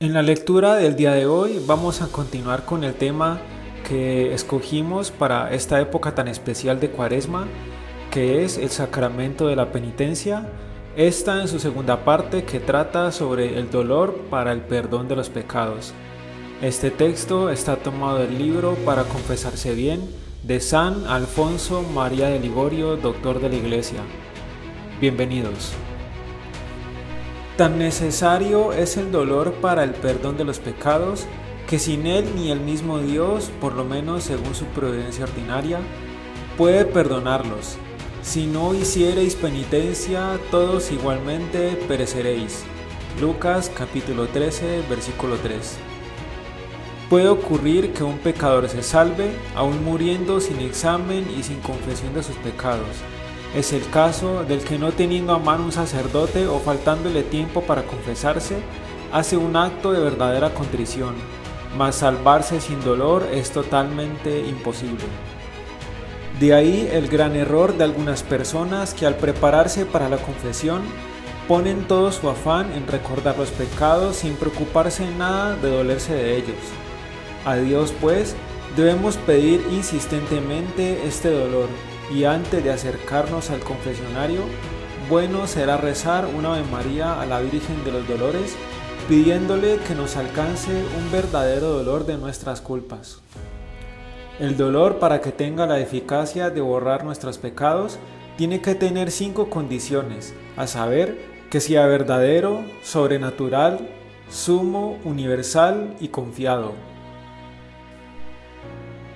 En la lectura del día de hoy vamos a continuar con el tema que escogimos para esta época tan especial de Cuaresma, que es el sacramento de la penitencia. Esta en su segunda parte que trata sobre el dolor para el perdón de los pecados. Este texto está tomado del libro Para confesarse bien de San Alfonso María de Ligorio, doctor de la Iglesia. Bienvenidos. Tan necesario es el dolor para el perdón de los pecados que sin él ni el mismo Dios, por lo menos según su providencia ordinaria, puede perdonarlos. Si no hiciereis penitencia, todos igualmente pereceréis. Lucas capítulo 13, versículo 3. Puede ocurrir que un pecador se salve, aún muriendo sin examen y sin confesión de sus pecados es el caso del que no teniendo a mano un sacerdote o faltándole tiempo para confesarse, hace un acto de verdadera contrición, mas salvarse sin dolor es totalmente imposible. De ahí el gran error de algunas personas que al prepararse para la confesión ponen todo su afán en recordar los pecados sin preocuparse en nada de dolerse de ellos. A Dios pues debemos pedir insistentemente este dolor y antes de acercarnos al confesionario, bueno será rezar una Ave María a la Virgen de los Dolores, pidiéndole que nos alcance un verdadero dolor de nuestras culpas. El dolor para que tenga la eficacia de borrar nuestros pecados tiene que tener cinco condiciones, a saber, que sea verdadero, sobrenatural, sumo, universal y confiado.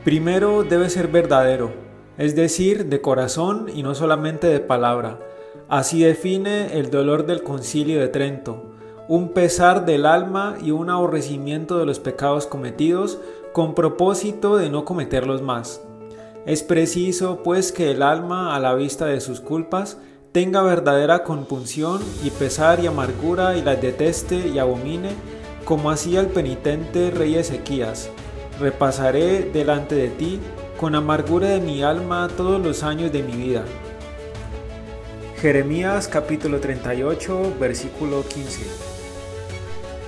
Primero debe ser verdadero, es decir, de corazón y no solamente de palabra. Así define el dolor del concilio de Trento, un pesar del alma y un aborrecimiento de los pecados cometidos con propósito de no cometerlos más. Es preciso, pues, que el alma, a la vista de sus culpas, tenga verdadera compunción y pesar y amargura y las deteste y abomine, como hacía el penitente rey Ezequías. Repasaré delante de ti con amargura de mi alma todos los años de mi vida. Jeremías capítulo 38 versículo 15.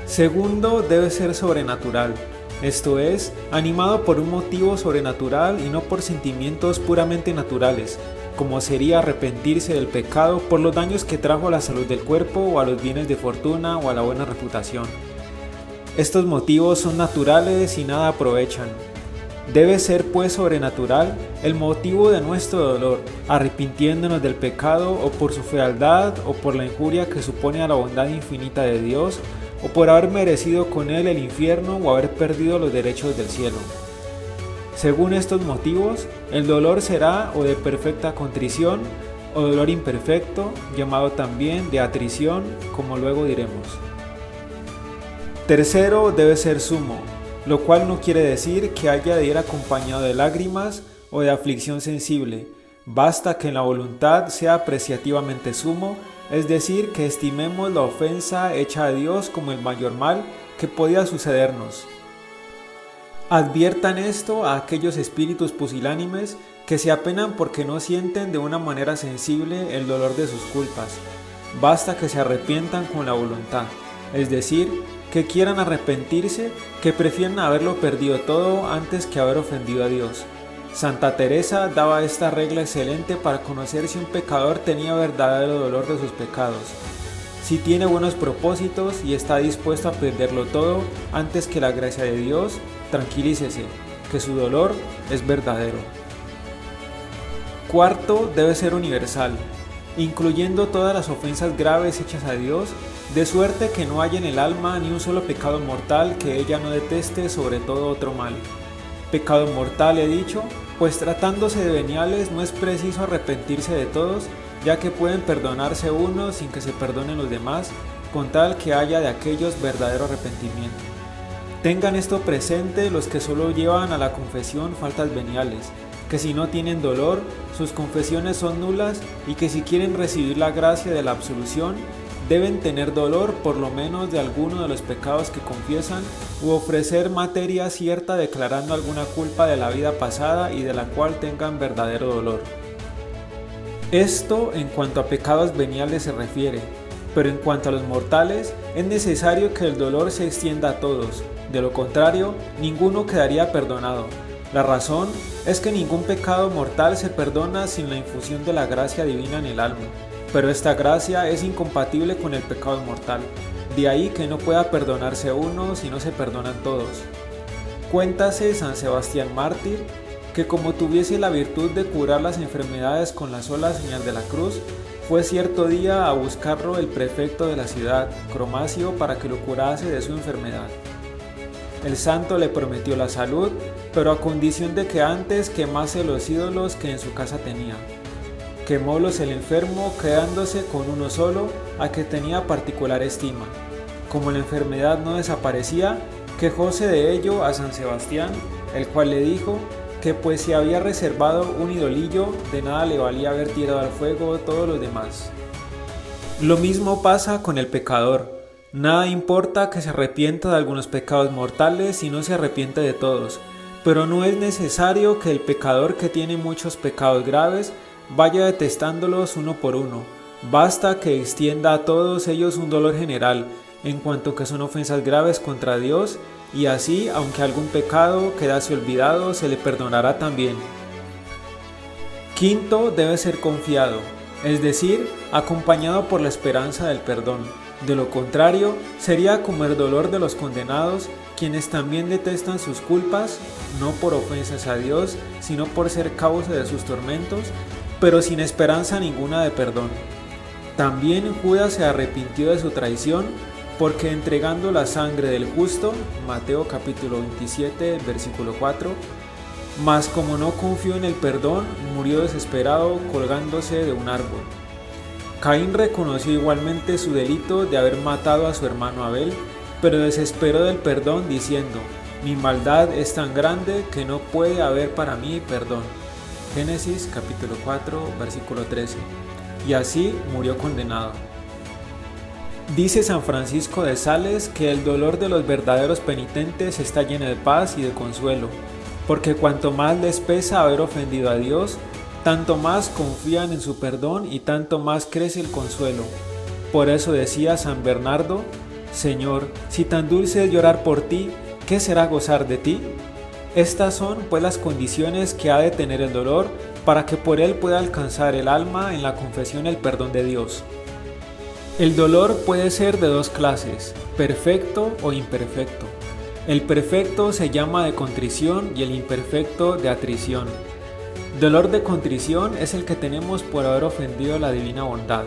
Segundo, debe ser sobrenatural, esto es, animado por un motivo sobrenatural y no por sentimientos puramente naturales, como sería arrepentirse del pecado por los daños que trajo a la salud del cuerpo o a los bienes de fortuna o a la buena reputación. Estos motivos son naturales y nada aprovechan, Debe ser pues sobrenatural el motivo de nuestro dolor, arrepintiéndonos del pecado o por su fealdad o por la injuria que supone a la bondad infinita de Dios o por haber merecido con él el infierno o haber perdido los derechos del cielo. Según estos motivos, el dolor será o de perfecta contrición o dolor imperfecto, llamado también de atrición, como luego diremos. Tercero, debe ser sumo, lo cual no quiere decir que haya de ir acompañado de lágrimas o de aflicción sensible. Basta que en la voluntad sea apreciativamente sumo, es decir, que estimemos la ofensa hecha a Dios como el mayor mal que podía sucedernos. Adviertan esto a aquellos espíritus pusilánimes que se apenan porque no sienten de una manera sensible el dolor de sus culpas. Basta que se arrepientan con la voluntad, es decir, que quieran arrepentirse, que prefieran haberlo perdido todo antes que haber ofendido a Dios. Santa Teresa daba esta regla excelente para conocer si un pecador tenía verdadero dolor de sus pecados. Si tiene buenos propósitos y está dispuesto a perderlo todo antes que la gracia de Dios, tranquilícese, que su dolor es verdadero. Cuarto, debe ser universal, incluyendo todas las ofensas graves hechas a Dios de suerte que no haya en el alma ni un solo pecado mortal que ella no deteste sobre todo otro mal. Pecado mortal he dicho, pues tratándose de veniales no es preciso arrepentirse de todos, ya que pueden perdonarse unos sin que se perdonen los demás, con tal que haya de aquellos verdadero arrepentimiento. Tengan esto presente los que solo llevan a la confesión faltas veniales, que si no tienen dolor, sus confesiones son nulas y que si quieren recibir la gracia de la absolución, deben tener dolor por lo menos de alguno de los pecados que confiesan u ofrecer materia cierta declarando alguna culpa de la vida pasada y de la cual tengan verdadero dolor. Esto en cuanto a pecados veniales se refiere, pero en cuanto a los mortales, es necesario que el dolor se extienda a todos, de lo contrario, ninguno quedaría perdonado. La razón es que ningún pecado mortal se perdona sin la infusión de la gracia divina en el alma, pero esta gracia es incompatible con el pecado mortal, de ahí que no pueda perdonarse uno si no se perdonan todos. Cuéntase San Sebastián mártir que como tuviese la virtud de curar las enfermedades con la sola señal de la cruz, fue cierto día a buscarlo el prefecto de la ciudad, Cromacio, para que lo curase de su enfermedad. El santo le prometió la salud, pero a condición de que antes quemase los ídolos que en su casa tenía. Quemólos el enfermo, quedándose con uno solo, a que tenía particular estima. Como la enfermedad no desaparecía, quejóse de ello a San Sebastián, el cual le dijo que pues si había reservado un idolillo, de nada le valía haber tirado al fuego todos los demás. Lo mismo pasa con el pecador. Nada importa que se arrepienta de algunos pecados mortales si no se arrepiente de todos, pero no es necesario que el pecador que tiene muchos pecados graves vaya detestándolos uno por uno. Basta que extienda a todos ellos un dolor general, en cuanto que son ofensas graves contra Dios y así, aunque algún pecado quedase olvidado, se le perdonará también. Quinto, debe ser confiado, es decir, acompañado por la esperanza del perdón. De lo contrario, sería como el dolor de los condenados, quienes también detestan sus culpas, no por ofensas a Dios, sino por ser causa de sus tormentos, pero sin esperanza ninguna de perdón. También Judas se arrepintió de su traición porque entregando la sangre del justo, Mateo capítulo 27, versículo 4, mas como no confió en el perdón, murió desesperado colgándose de un árbol. Caín reconoció igualmente su delito de haber matado a su hermano Abel, pero desesperó del perdón diciendo, mi maldad es tan grande que no puede haber para mí perdón. Génesis capítulo 4, versículo 13. Y así murió condenado. Dice San Francisco de Sales que el dolor de los verdaderos penitentes está lleno de paz y de consuelo, porque cuanto más les pesa haber ofendido a Dios, tanto más confían en su perdón y tanto más crece el consuelo. Por eso decía San Bernardo, Señor, si tan dulce es llorar por ti, ¿qué será gozar de ti? Estas son pues las condiciones que ha de tener el dolor para que por él pueda alcanzar el alma en la confesión el perdón de Dios. El dolor puede ser de dos clases, perfecto o imperfecto. El perfecto se llama de contrición y el imperfecto de atrición. Dolor de contrición es el que tenemos por haber ofendido la divina bondad.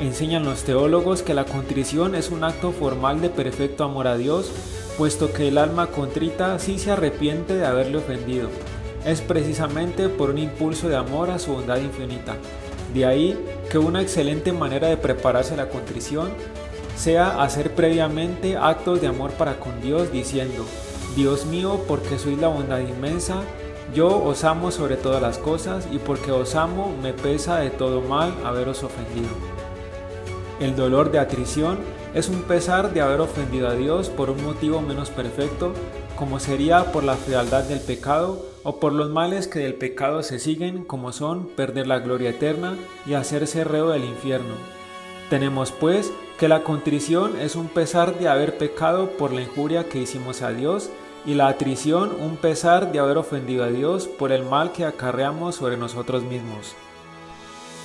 Enseñan los teólogos que la contrición es un acto formal de perfecto amor a Dios, puesto que el alma contrita sí se arrepiente de haberle ofendido. Es precisamente por un impulso de amor a su bondad infinita. De ahí que una excelente manera de prepararse a la contrición sea hacer previamente actos de amor para con Dios diciendo, Dios mío, porque sois la bondad inmensa, yo os amo sobre todas las cosas y porque os amo me pesa de todo mal haberos ofendido. El dolor de atrición es un pesar de haber ofendido a Dios por un motivo menos perfecto, como sería por la fealdad del pecado o por los males que del pecado se siguen, como son perder la gloria eterna y hacerse reo del infierno. Tenemos pues que la contrición es un pesar de haber pecado por la injuria que hicimos a Dios y la atrición un pesar de haber ofendido a Dios por el mal que acarreamos sobre nosotros mismos.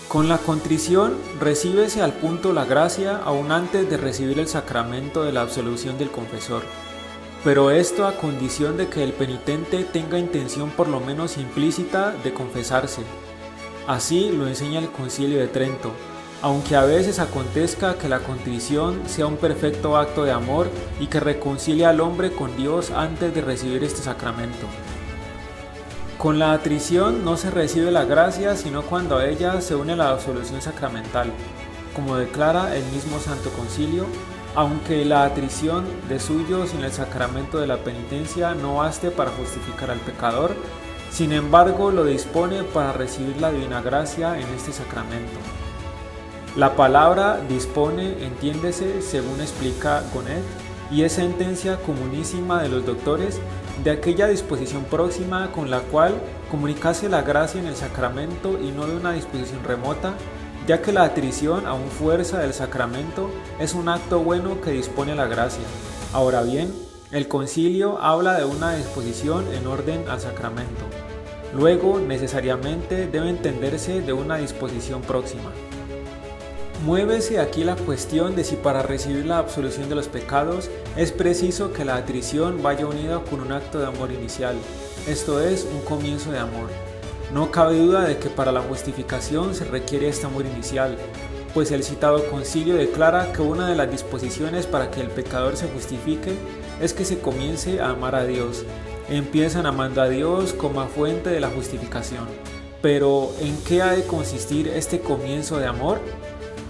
Con la contrición recíbese al punto la gracia aún antes de recibir el sacramento de la absolución del confesor pero esto a condición de que el penitente tenga intención por lo menos implícita de confesarse. Así lo enseña el concilio de Trento, aunque a veces acontezca que la contrición sea un perfecto acto de amor y que reconcilie al hombre con Dios antes de recibir este sacramento. Con la atrición no se recibe la gracia sino cuando a ella se une la absolución sacramental, como declara el mismo Santo Concilio aunque la atrición de suyo sin el sacramento de la penitencia no baste para justificar al pecador, sin embargo lo dispone para recibir la divina gracia en este sacramento. La palabra dispone, entiéndese, según explica Gonet, y es sentencia comunísima de los doctores de aquella disposición próxima con la cual comunicase la gracia en el sacramento y no de una disposición remota ya que la atrición, aún fuerza del sacramento, es un acto bueno que dispone la gracia. Ahora bien, el concilio habla de una disposición en orden al sacramento. Luego, necesariamente, debe entenderse de una disposición próxima. Muévese aquí la cuestión de si para recibir la absolución de los pecados es preciso que la atrición vaya unida con un acto de amor inicial, esto es, un comienzo de amor. No cabe duda de que para la justificación se requiere este amor inicial, pues el citado concilio declara que una de las disposiciones para que el pecador se justifique es que se comience a amar a Dios. Empiezan amando a Dios como fuente de la justificación. Pero, ¿en qué ha de consistir este comienzo de amor?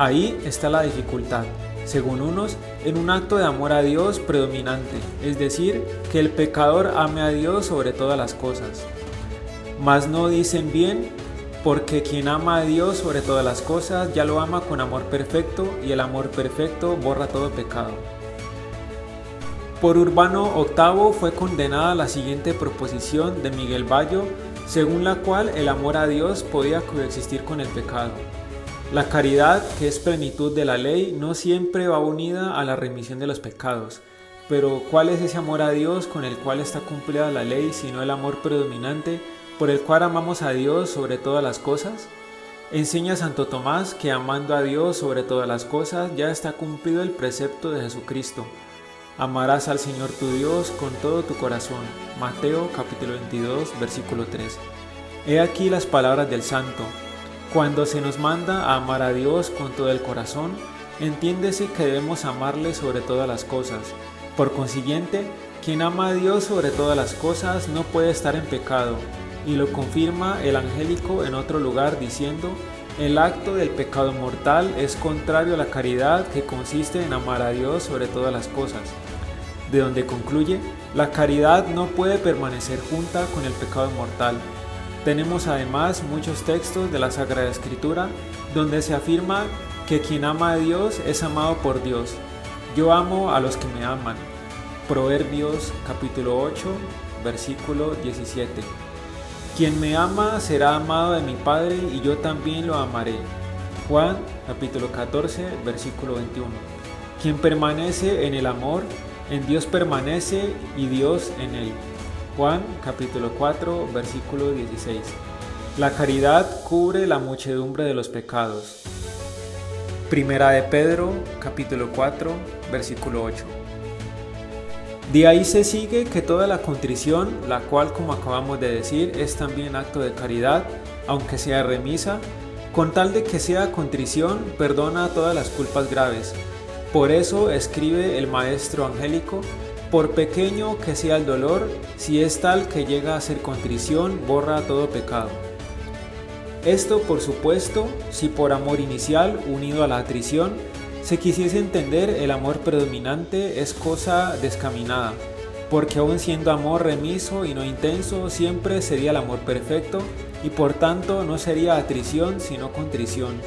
Ahí está la dificultad, según unos, en un acto de amor a Dios predominante, es decir, que el pecador ame a Dios sobre todas las cosas. Mas no dicen bien, porque quien ama a Dios sobre todas las cosas ya lo ama con amor perfecto y el amor perfecto borra todo pecado. Por Urbano VIII fue condenada la siguiente proposición de Miguel Bayo, según la cual el amor a Dios podía coexistir con el pecado. La caridad, que es plenitud de la ley, no siempre va unida a la remisión de los pecados. Pero ¿cuál es ese amor a Dios con el cual está cumplida la ley, sino el amor predominante por el cual amamos a Dios sobre todas las cosas? Enseña Santo Tomás que amando a Dios sobre todas las cosas ya está cumplido el precepto de Jesucristo. Amarás al Señor tu Dios con todo tu corazón. Mateo capítulo 22 versículo 3. He aquí las palabras del Santo. Cuando se nos manda a amar a Dios con todo el corazón, entiéndese que debemos amarle sobre todas las cosas. Por consiguiente, quien ama a Dios sobre todas las cosas no puede estar en pecado, y lo confirma el angélico en otro lugar diciendo, el acto del pecado mortal es contrario a la caridad que consiste en amar a Dios sobre todas las cosas. De donde concluye, la caridad no puede permanecer junta con el pecado mortal, tenemos además muchos textos de la Sagrada Escritura donde se afirma que quien ama a Dios es amado por Dios. Yo amo a los que me aman. Proverbios capítulo 8, versículo 17. Quien me ama será amado de mi Padre y yo también lo amaré. Juan capítulo 14, versículo 21. Quien permanece en el amor, en Dios permanece y Dios en él. Juan capítulo 4 versículo 16. La caridad cubre la muchedumbre de los pecados. Primera de Pedro capítulo 4 versículo 8. De ahí se sigue que toda la contrición, la cual como acabamos de decir es también acto de caridad, aunque sea remisa, con tal de que sea contrición, perdona todas las culpas graves. Por eso escribe el maestro angélico, por pequeño que sea el dolor, si es tal que llega a ser contrición, borra todo pecado. Esto, por supuesto, si por amor inicial, unido a la atrición, se quisiese entender el amor predominante es cosa descaminada, porque aun siendo amor remiso y no intenso, siempre sería el amor perfecto, y por tanto no sería atrición sino contrición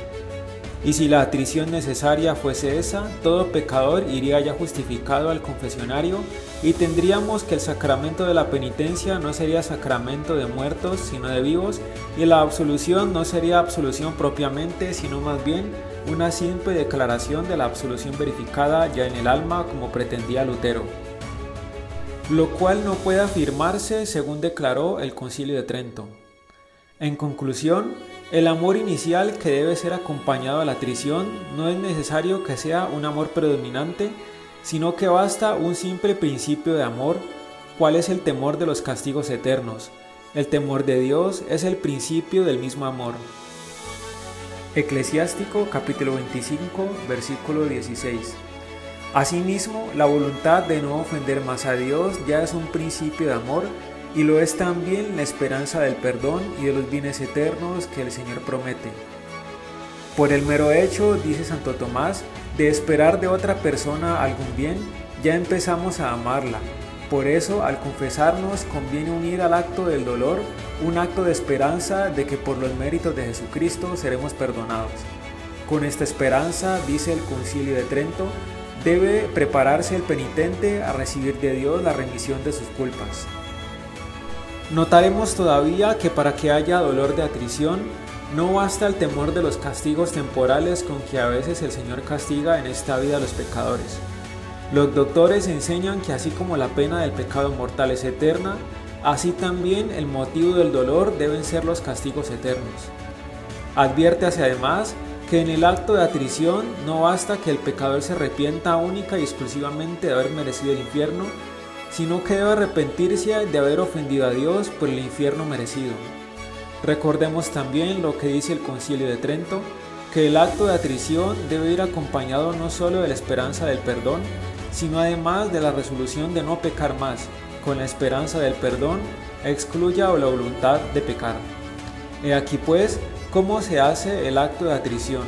y si la atrición necesaria fuese esa, todo pecador iría ya justificado al confesionario y tendríamos que el sacramento de la penitencia no sería sacramento de muertos, sino de vivos, y la absolución no sería absolución propiamente, sino más bien una simple declaración de la absolución verificada ya en el alma como pretendía Lutero. Lo cual no puede afirmarse según declaró el Concilio de Trento. En conclusión, el amor inicial que debe ser acompañado a la atrición no es necesario que sea un amor predominante, sino que basta un simple principio de amor, cual es el temor de los castigos eternos. El temor de Dios es el principio del mismo amor. Eclesiástico capítulo 25 versículo 16. Asimismo, la voluntad de no ofender más a Dios ya es un principio de amor y lo es también la esperanza del perdón y de los bienes eternos que el Señor promete. Por el mero hecho, dice Santo Tomás, de esperar de otra persona algún bien, ya empezamos a amarla. Por eso, al confesarnos, conviene unir al acto del dolor un acto de esperanza de que por los méritos de Jesucristo seremos perdonados. Con esta esperanza, dice el Concilio de Trento, debe prepararse el penitente a recibir de Dios la remisión de sus culpas. Notaremos todavía que para que haya dolor de atrición, No basta el temor de los castigos temporales con que a veces el Señor castiga en esta vida a los pecadores. Los doctores enseñan que así como la pena del pecado mortal es eterna, así también el motivo del dolor deben ser los castigos eternos. Adviértase además que en el acto de atrición no basta que el pecador se arrepienta única y exclusivamente de haber merecido el infierno, sino que debe arrepentirse de haber ofendido a Dios por el infierno merecido. Recordemos también lo que dice el Concilio de Trento, que el acto de atrición debe ir acompañado no solo de la esperanza del perdón, sino además de la resolución de no pecar más, con la esperanza del perdón, excluya la voluntad de pecar. He aquí pues cómo se hace el acto de atrición.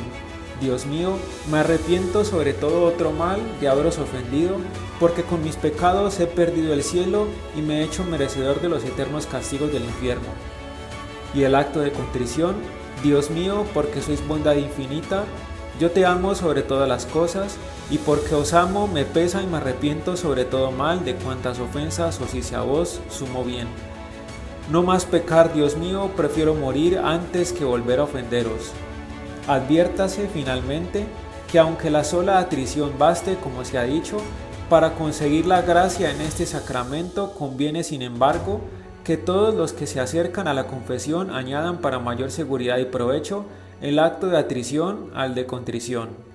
Dios mío, me arrepiento sobre todo otro mal de haberos ofendido, porque con mis pecados he perdido el cielo y me he hecho merecedor de los eternos castigos del infierno y el acto de contrición, Dios mío, porque sois bondad infinita, yo te amo sobre todas las cosas, y porque os amo me pesa y me arrepiento sobre todo mal de cuantas ofensas os hice a vos, sumo bien. No más pecar, Dios mío, prefiero morir antes que volver a ofenderos. Adviértase finalmente que aunque la sola atrición baste, como se ha dicho, para conseguir la gracia en este sacramento conviene sin embargo que todos los que se acercan a la confesión añadan para mayor seguridad y provecho el acto de atrición al de contrición.